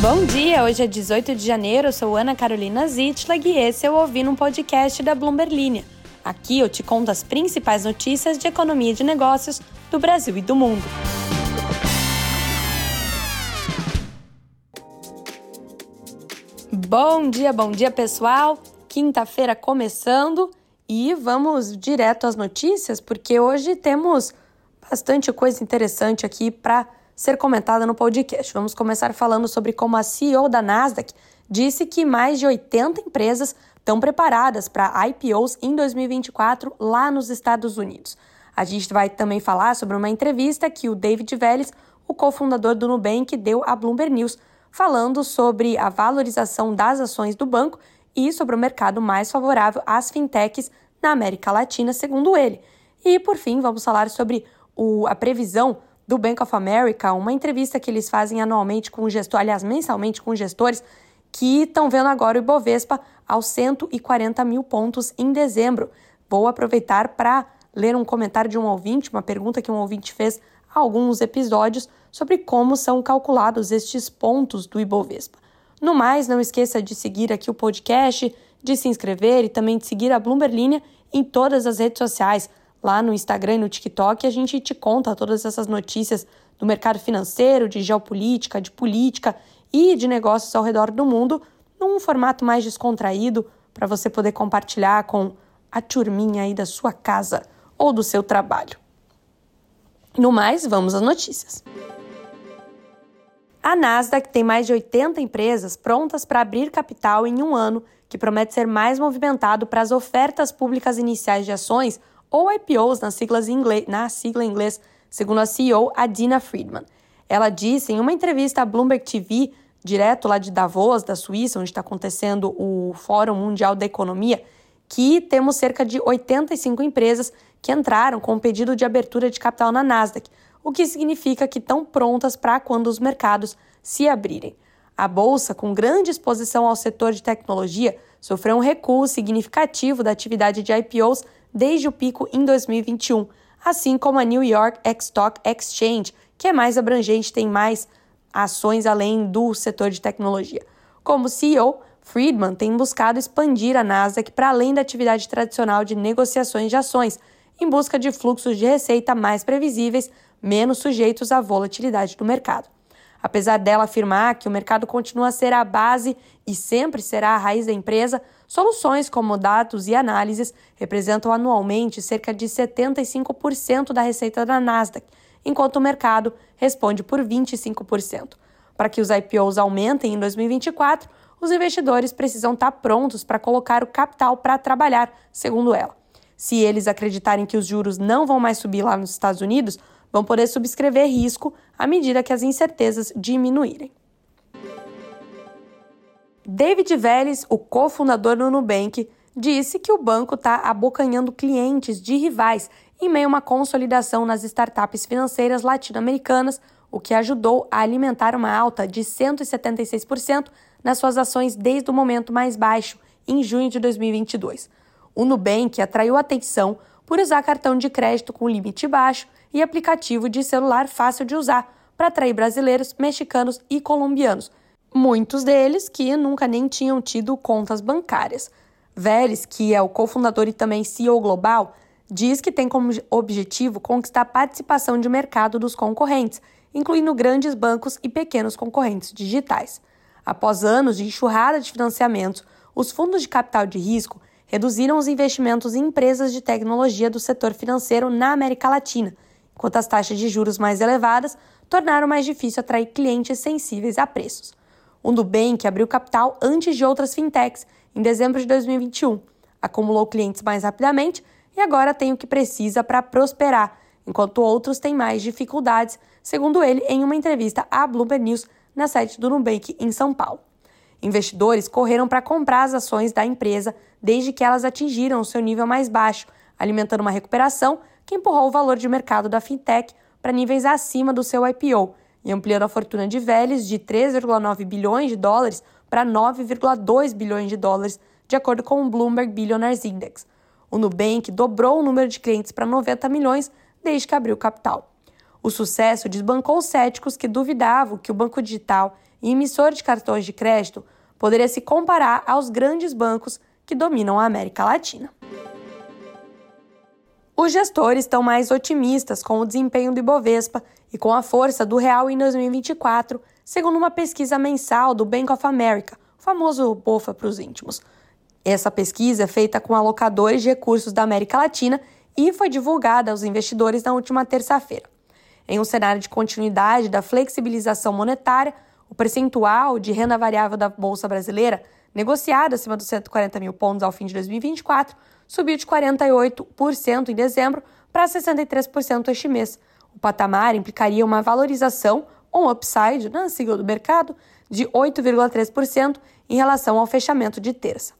Bom dia, hoje é 18 de janeiro, eu sou Ana Carolina Zitlag e esse é o Ouvindo um Podcast da Bloomberg Linha. Aqui eu te conto as principais notícias de economia e de negócios do Brasil e do mundo. Bom dia, bom dia pessoal! Quinta-feira começando e vamos direto às notícias, porque hoje temos bastante coisa interessante aqui para ser comentada no podcast. Vamos começar falando sobre como a CEO da Nasdaq disse que mais de 80 empresas estão preparadas para IPOs em 2024 lá nos Estados Unidos. A gente vai também falar sobre uma entrevista que o David Vélez, o cofundador do Nubank, deu à Bloomberg News, falando sobre a valorização das ações do banco e sobre o mercado mais favorável às fintechs na América Latina, segundo ele. E, por fim, vamos falar sobre o, a previsão do Bank of America, uma entrevista que eles fazem anualmente com o gestor, aliás, mensalmente com gestores, que estão vendo agora o Ibovespa aos 140 mil pontos em dezembro. Vou aproveitar para ler um comentário de um ouvinte, uma pergunta que um ouvinte fez há alguns episódios sobre como são calculados estes pontos do Ibovespa. No mais, não esqueça de seguir aqui o podcast, de se inscrever e também de seguir a Bloomberg Linha em todas as redes sociais lá no Instagram e no TikTok, a gente te conta todas essas notícias do mercado financeiro, de geopolítica, de política e de negócios ao redor do mundo, num formato mais descontraído, para você poder compartilhar com a turminha aí da sua casa ou do seu trabalho. No mais, vamos às notícias. A Nasdaq tem mais de 80 empresas prontas para abrir capital em um ano, que promete ser mais movimentado para as ofertas públicas iniciais de ações ou IPOs nas siglas inglês, na sigla em inglês, segundo a CEO Adina Friedman. Ela disse em uma entrevista à Bloomberg TV, direto lá de Davos, da Suíça, onde está acontecendo o Fórum Mundial da Economia, que temos cerca de 85 empresas que entraram com um pedido de abertura de capital na Nasdaq, o que significa que estão prontas para quando os mercados se abrirem. A bolsa, com grande exposição ao setor de tecnologia, sofreu um recuo significativo da atividade de IPOs desde o pico em 2021, assim como a New York Stock Exchange, que é mais abrangente, tem mais ações além do setor de tecnologia. Como CEO, Friedman tem buscado expandir a Nasdaq para além da atividade tradicional de negociações de ações, em busca de fluxos de receita mais previsíveis, menos sujeitos à volatilidade do mercado. Apesar dela afirmar que o mercado continua a ser a base e sempre será a raiz da empresa, soluções como dados e análises representam anualmente cerca de 75% da receita da Nasdaq, enquanto o mercado responde por 25%. Para que os IPOs aumentem em 2024, os investidores precisam estar prontos para colocar o capital para trabalhar, segundo ela. Se eles acreditarem que os juros não vão mais subir lá nos Estados Unidos, vão poder subscrever risco à medida que as incertezas diminuírem. David Vélez, o cofundador do Nubank, disse que o banco está abocanhando clientes de rivais em meio a uma consolidação nas startups financeiras latino-americanas, o que ajudou a alimentar uma alta de 176% nas suas ações desde o momento mais baixo, em junho de 2022. O Nubank atraiu atenção por usar cartão de crédito com limite baixo e aplicativo de celular fácil de usar para atrair brasileiros, mexicanos e colombianos, muitos deles que nunca nem tinham tido contas bancárias. Vélez, que é o cofundador e também CEO global, diz que tem como objetivo conquistar a participação de mercado dos concorrentes, incluindo grandes bancos e pequenos concorrentes digitais. Após anos de enxurrada de financiamentos, os fundos de capital de risco reduziram os investimentos em empresas de tecnologia do setor financeiro na América Latina, enquanto as taxas de juros mais elevadas tornaram mais difícil atrair clientes sensíveis a preços. O Nubank abriu capital antes de outras fintechs, em dezembro de 2021, acumulou clientes mais rapidamente e agora tem o que precisa para prosperar, enquanto outros têm mais dificuldades, segundo ele em uma entrevista à Bloomberg News na sede do Nubank em São Paulo. Investidores correram para comprar as ações da empresa desde que elas atingiram o seu nível mais baixo, alimentando uma recuperação que empurrou o valor de mercado da fintech para níveis acima do seu IPO e ampliando a fortuna de Vélez de 3,9 bilhões de dólares para 9,2 bilhões de dólares, de acordo com o Bloomberg Billionaires Index. O Nubank dobrou o número de clientes para 90 milhões desde que abriu capital. O sucesso desbancou os céticos que duvidavam que o banco digital e emissor de cartões de crédito poderia se comparar aos grandes bancos que dominam a América Latina. Os gestores estão mais otimistas com o desempenho do Ibovespa e com a força do real em 2024, segundo uma pesquisa mensal do Bank of America, o famoso BOFA para os íntimos. Essa pesquisa é feita com alocadores de recursos da América Latina e foi divulgada aos investidores na última terça-feira. Em um cenário de continuidade da flexibilização monetária, o percentual de renda variável da Bolsa Brasileira, negociado acima dos 140 mil pontos ao fim de 2024, subiu de 48% em dezembro para 63% este mês. O patamar implicaria uma valorização, um upside, na sigla do mercado, de 8,3% em relação ao fechamento de terça.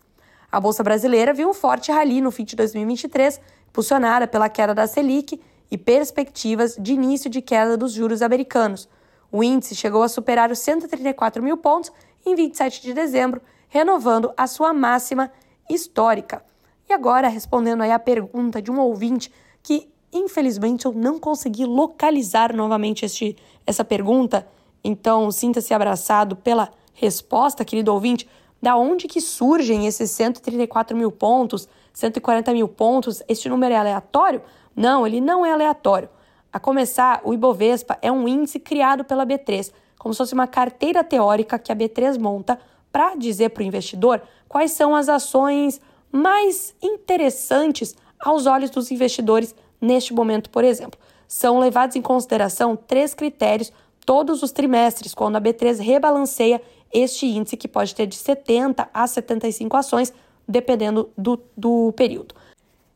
A Bolsa Brasileira viu um forte rally no fim de 2023, impulsionada pela queda da Selic e perspectivas de início de queda dos juros americanos. O índice chegou a superar os 134 mil pontos em 27 de dezembro, renovando a sua máxima histórica. E agora, respondendo aí a pergunta de um ouvinte que, infelizmente, eu não consegui localizar novamente este, essa pergunta, então sinta-se abraçado pela resposta, querido ouvinte, da onde que surgem esses 134 mil pontos, 140 mil pontos, este número é aleatório? Não, ele não é aleatório. A começar, o Ibovespa é um índice criado pela B3, como se fosse uma carteira teórica que a B3 monta para dizer para o investidor quais são as ações mais interessantes aos olhos dos investidores neste momento, por exemplo. São levados em consideração três critérios todos os trimestres, quando a B3 rebalanceia este índice, que pode ter de 70 a 75 ações, dependendo do, do período.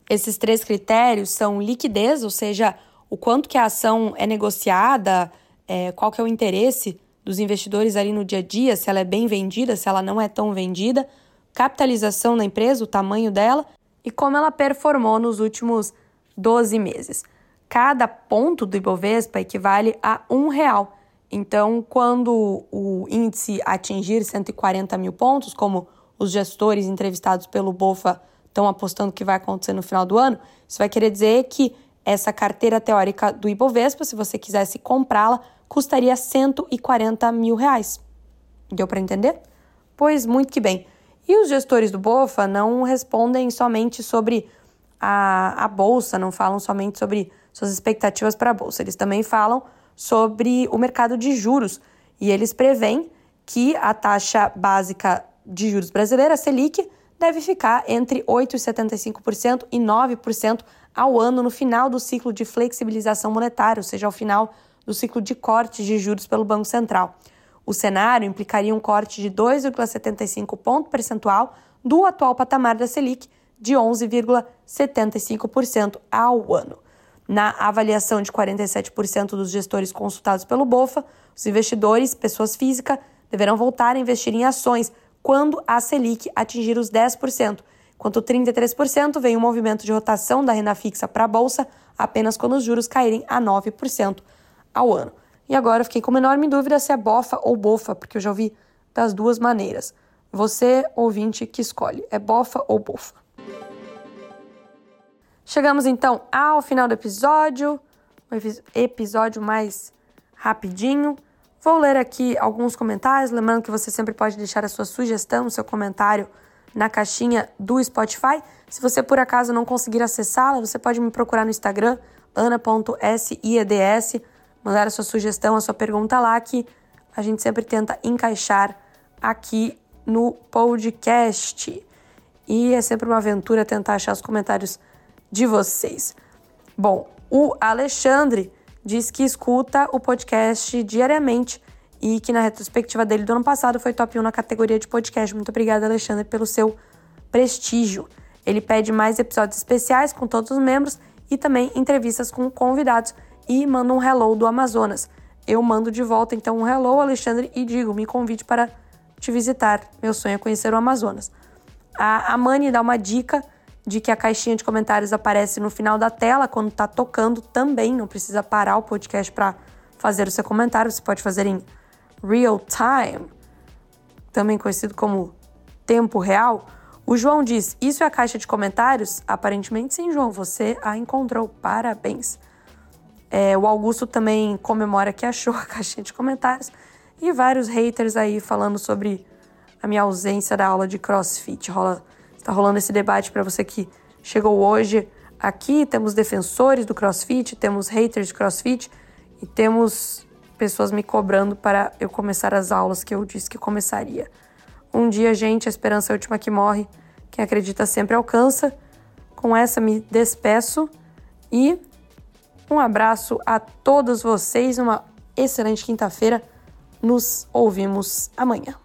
Esses três critérios são liquidez, ou seja, o quanto que a ação é negociada, é, qual que é o interesse dos investidores ali no dia a dia, se ela é bem vendida, se ela não é tão vendida, capitalização da empresa, o tamanho dela e como ela performou nos últimos 12 meses. Cada ponto do Ibovespa equivale a um real. Então, quando o índice atingir 140 mil pontos, como os gestores entrevistados pelo BOFA estão apostando que vai acontecer no final do ano, isso vai querer dizer que essa carteira teórica do Ibovespa, se você quisesse comprá-la, custaria 140 mil reais. Deu para entender? Pois muito que bem. E os gestores do BOFA não respondem somente sobre a, a bolsa, não falam somente sobre suas expectativas para a bolsa, eles também falam sobre o mercado de juros e eles preveem que a taxa básica de juros brasileira, Selic, deve ficar entre 8,75% e 9% ao ano no final do ciclo de flexibilização monetária, ou seja, ao final do ciclo de cortes de juros pelo Banco Central. O cenário implicaria um corte de 2,75 ponto percentual do atual patamar da Selic, de 11,75% ao ano. Na avaliação de 47% dos gestores consultados pelo BOFA, os investidores, pessoas físicas, deverão voltar a investir em ações quando a Selic atingir os 10%, enquanto 33% vem um movimento de rotação da renda fixa para a bolsa apenas quando os juros caírem a 9% ao ano. E agora fiquei com uma enorme dúvida se é bofa ou bofa, porque eu já ouvi das duas maneiras. Você, ouvinte, que escolhe, é bofa ou bofa. Chegamos então ao final do episódio, um episódio mais rapidinho. Vou ler aqui alguns comentários, lembrando que você sempre pode deixar a sua sugestão, o seu comentário na caixinha do Spotify. Se você por acaso não conseguir acessá-la, você pode me procurar no Instagram, ana.sieds mandar a sua sugestão, a sua pergunta lá, que a gente sempre tenta encaixar aqui no podcast. E é sempre uma aventura tentar achar os comentários de vocês. Bom, o Alexandre diz que escuta o podcast diariamente e que na retrospectiva dele do ano passado foi top 1 na categoria de podcast. Muito obrigada, Alexandre, pelo seu prestígio. Ele pede mais episódios especiais com todos os membros e também entrevistas com convidados e manda um hello do Amazonas. Eu mando de volta então um hello, Alexandre, e digo: me convide para te visitar. Meu sonho é conhecer o Amazonas. A, a Mani dá uma dica de que a caixinha de comentários aparece no final da tela quando está tocando também. Não precisa parar o podcast para fazer o seu comentário. Você pode fazer em real time, também conhecido como tempo real. O João diz: Isso é a caixa de comentários? Aparentemente sim, João. Você a encontrou. Parabéns. É, o Augusto também comemora que achou a caixinha de comentários. E vários haters aí falando sobre a minha ausência da aula de crossfit. Rola, está rolando esse debate para você que chegou hoje aqui. Temos defensores do crossfit, temos haters de crossfit e temos pessoas me cobrando para eu começar as aulas que eu disse que começaria. Um dia, gente, a esperança é a última que morre. Quem acredita sempre alcança. Com essa me despeço e um abraço a todos vocês. Uma excelente quinta-feira. Nos ouvimos amanhã.